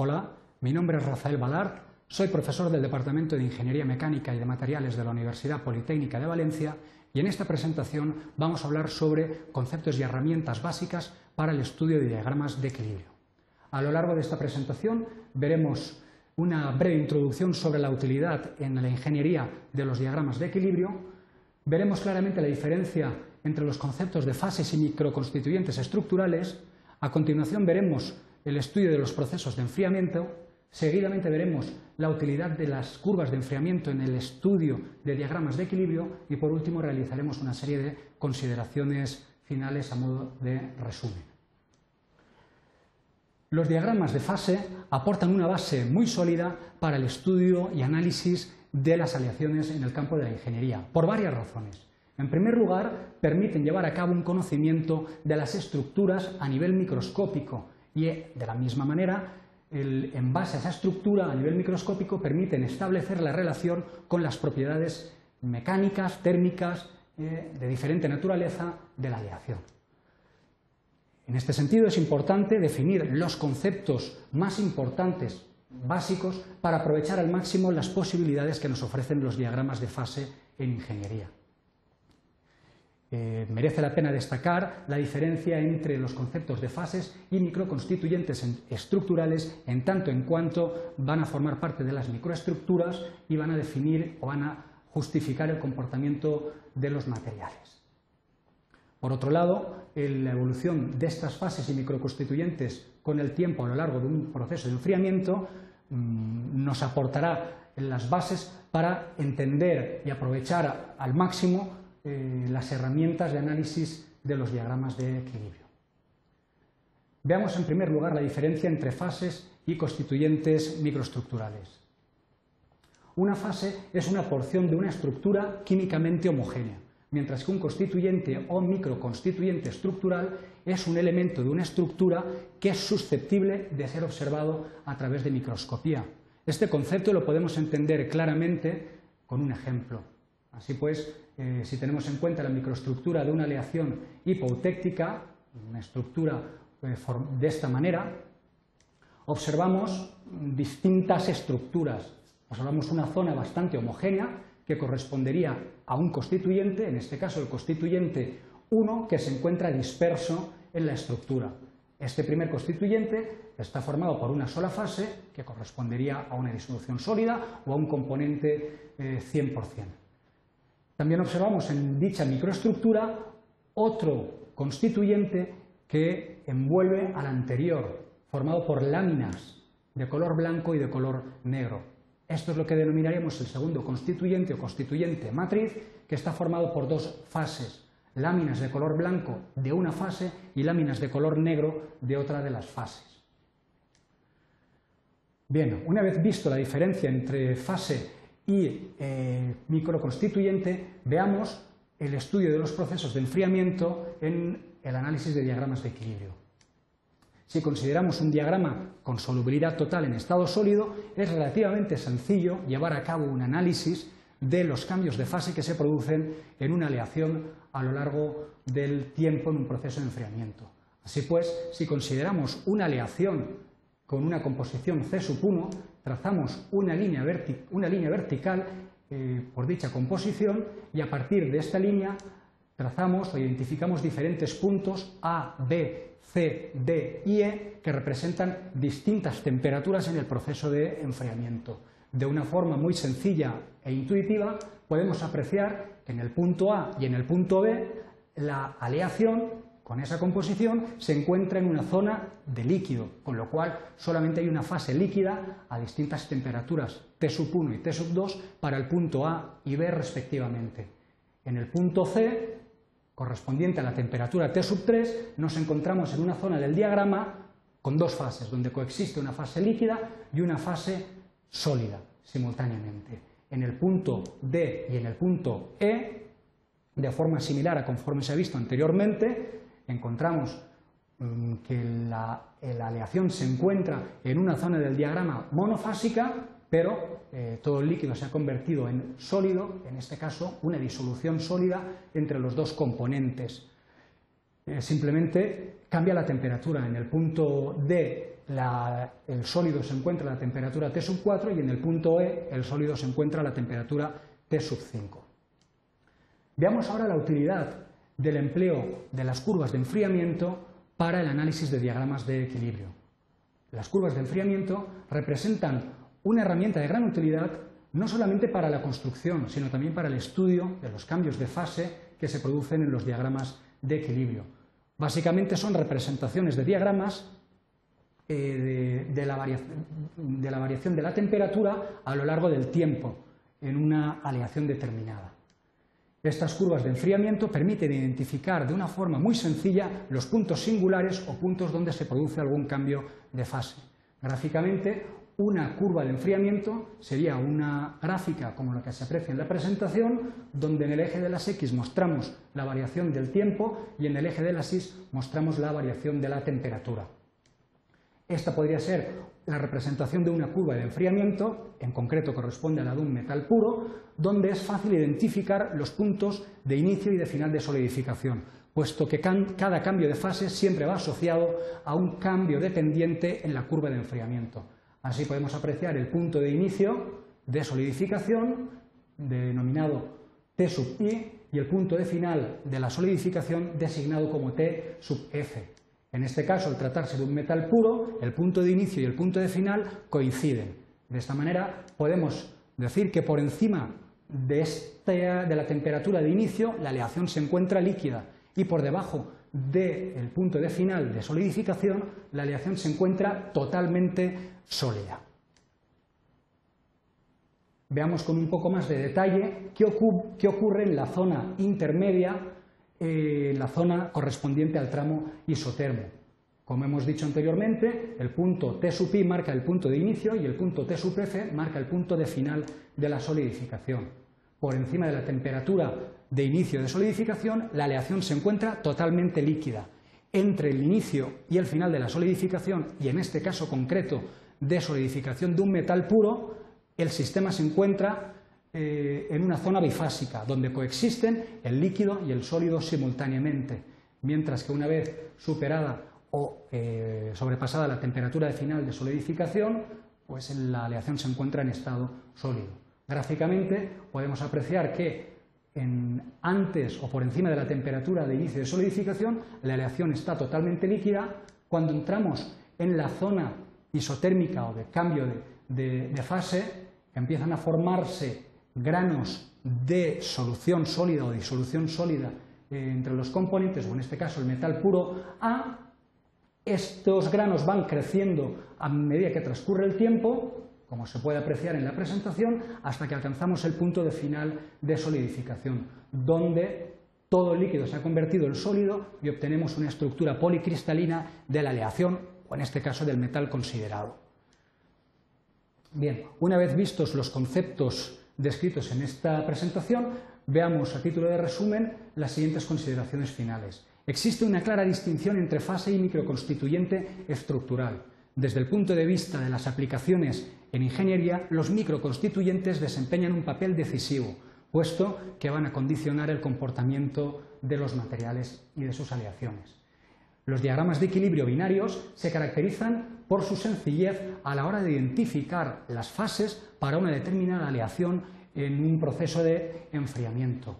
Hola, mi nombre es Rafael Balart, soy profesor del Departamento de Ingeniería Mecánica y de Materiales de la Universidad Politécnica de Valencia y en esta presentación vamos a hablar sobre conceptos y herramientas básicas para el estudio de diagramas de equilibrio. A lo largo de esta presentación veremos una breve introducción sobre la utilidad en la ingeniería de los diagramas de equilibrio, veremos claramente la diferencia entre los conceptos de fases y microconstituyentes estructurales, a continuación veremos el estudio de los procesos de enfriamiento, seguidamente veremos la utilidad de las curvas de enfriamiento en el estudio de diagramas de equilibrio y por último realizaremos una serie de consideraciones finales a modo de resumen. Los diagramas de fase aportan una base muy sólida para el estudio y análisis de las aleaciones en el campo de la ingeniería, por varias razones. En primer lugar, permiten llevar a cabo un conocimiento de las estructuras a nivel microscópico y, de la misma manera, en base a esa estructura a nivel microscópico, permiten establecer la relación con las propiedades mecánicas, térmicas, eh, de diferente naturaleza de la aleación. En este sentido, es importante definir los conceptos más importantes, básicos, para aprovechar al máximo las posibilidades que nos ofrecen los diagramas de fase en ingeniería. Eh, merece la pena destacar la diferencia entre los conceptos de fases y microconstituyentes estructurales en tanto en cuanto van a formar parte de las microestructuras y van a definir o van a justificar el comportamiento de los materiales. Por otro lado, la evolución de estas fases y microconstituyentes con el tiempo a lo largo de un proceso de enfriamiento mm, nos aportará las bases para entender y aprovechar al máximo eh, las herramientas de análisis de los diagramas de equilibrio. Veamos en primer lugar la diferencia entre fases y constituyentes microestructurales. Una fase es una porción de una estructura químicamente homogénea, mientras que un constituyente o microconstituyente estructural es un elemento de una estructura que es susceptible de ser observado a través de microscopía. Este concepto lo podemos entender claramente con un ejemplo. Así pues, eh, si tenemos en cuenta la microestructura de una aleación hipotéctica, una estructura eh, de esta manera, observamos distintas estructuras. Observamos una zona bastante homogénea que correspondería a un constituyente, en este caso el constituyente 1, que se encuentra disperso en la estructura. Este primer constituyente está formado por una sola fase, que correspondería a una disolución sólida o a un componente 100%. También observamos en dicha microestructura otro constituyente que envuelve al anterior, formado por láminas de color blanco y de color negro. Esto es lo que denominaremos el segundo constituyente o constituyente matriz, que está formado por dos fases, láminas de color blanco de una fase y láminas de color negro de otra de las fases. Bien, una vez visto la diferencia entre fase y eh, microconstituyente, veamos el estudio de los procesos de enfriamiento en el análisis de diagramas de equilibrio. Si consideramos un diagrama con solubilidad total en estado sólido, es relativamente sencillo llevar a cabo un análisis de los cambios de fase que se producen en una aleación a lo largo del tiempo en un proceso de enfriamiento. Así pues, si consideramos una aleación con una composición C 1, trazamos una línea, vertical eh, por dicha composición y a partir de esta línea trazamos o identificamos diferentes puntos A, B, C, D y E que representan distintas temperaturas en el proceso de enfriamiento. De una forma muy sencilla e intuitiva podemos apreciar que en el punto A y en el punto B la aleación con esa composición se encuentra en una zona de líquido, con lo cual solamente hay una fase líquida a distintas temperaturas T1 y T2 para el punto A y B respectivamente. En el punto C, correspondiente a la temperatura T3, nos encontramos en una zona del diagrama con dos fases, donde coexiste una fase líquida y una fase sólida simultáneamente. En el punto D y en el punto E, de forma similar a conforme se ha visto anteriormente, encontramos mm, que la, aleación se encuentra en una zona del diagrama monofásica, pero eh, todo el líquido se ha convertido en sólido, en este caso una disolución sólida entre los dos componentes. Eh, simplemente cambia la temperatura. En el punto D el sólido se encuentra a la temperatura T sub 4 y en el punto E el sólido se encuentra a la temperatura T sub 5. Veamos ahora la utilidad del empleo de las curvas de enfriamiento para el análisis de diagramas de equilibrio. Las curvas de enfriamiento representan una herramienta de gran utilidad no solamente para la construcción, sino también para el estudio de los cambios de fase que se producen en los diagramas de equilibrio. Básicamente son representaciones de diagramas eh, de, la de la variación de la temperatura a lo largo del tiempo en una aleación determinada. Estas curvas de enfriamiento permiten identificar de una forma muy sencilla los puntos singulares o puntos donde se produce algún cambio de fase. Gráficamente, una curva de enfriamiento sería una gráfica como la que se aprecia en la presentación, donde en el eje de las X mostramos la variación del tiempo y en el eje de las Y mostramos la variación de la temperatura. Esta podría ser la representación de una curva de enfriamiento, en concreto corresponde a la de un metal puro, donde es fácil identificar los puntos de inicio y de final de solidificación, puesto que cada cambio de fase siempre va asociado a un cambio dependiente en la curva de enfriamiento. Así podemos apreciar el punto de inicio de solidificación, denominado T sub i, y el punto de final de la solidificación designado como T sub f. En este caso, al tratarse de un metal puro, el punto de inicio y el punto de final coinciden. De esta manera, podemos decir que por encima de, de la temperatura de inicio, la aleación se encuentra líquida y por debajo del punto de final de solidificación, la aleación se encuentra totalmente sólida. Veamos con un poco más de detalle qué, ocurre en la zona intermedia, en eh, la zona correspondiente al tramo isotermo. Como hemos dicho anteriormente, el punto T sub i marca el punto de inicio y el punto T sub f marca el punto de final de la solidificación. Por encima de la temperatura de inicio de solidificación, la aleación se encuentra totalmente líquida. Entre el inicio y el final de la solidificación, y en este caso concreto de solidificación de un metal puro, el sistema se encuentra eh, en una zona bifásica, donde coexisten el líquido y el sólido simultáneamente, mientras que una vez superada o eh, sobrepasada la temperatura de final de solidificación, pues la aleación se encuentra en estado sólido. Gráficamente podemos apreciar que antes o por encima de la temperatura de inicio de solidificación, la aleación está totalmente líquida. Cuando entramos en la zona isotérmica o de cambio de, fase, empiezan a formarse granos de solución sólida o disolución sólida eh, entre los componentes, o en este caso el metal puro A, estos granos van creciendo a medida que transcurre el tiempo, como se puede apreciar en la presentación, hasta que alcanzamos el punto de final de solidificación, donde todo el líquido se ha convertido en sólido y obtenemos una estructura policristalina de la aleación o en este caso del metal considerado. Bien, una vez vistos los conceptos descritos en esta presentación, veamos a título de resumen las siguientes consideraciones finales. Existe una clara distinción entre fase y microconstituyente estructural. Desde el punto de vista de las aplicaciones en ingeniería, los microconstituyentes desempeñan un papel decisivo, puesto que van a condicionar el comportamiento de los materiales y de sus aleaciones. Los diagramas de equilibrio binarios se caracterizan por su sencillez a la hora de identificar las fases para una determinada aleación en un proceso de enfriamiento.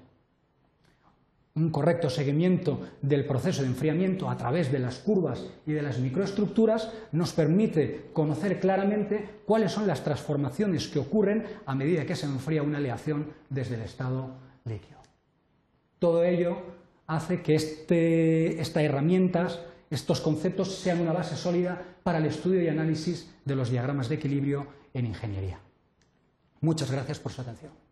Un correcto seguimiento del proceso de enfriamiento a través de las curvas y de las microestructuras nos permite conocer claramente cuáles son las transformaciones que ocurren a medida que se enfría una aleación desde el estado líquido. Todo ello hace que este, estas herramientas, estos conceptos sean una base sólida para el estudio y análisis de los diagramas de equilibrio en ingeniería. Muchas gracias por su atención.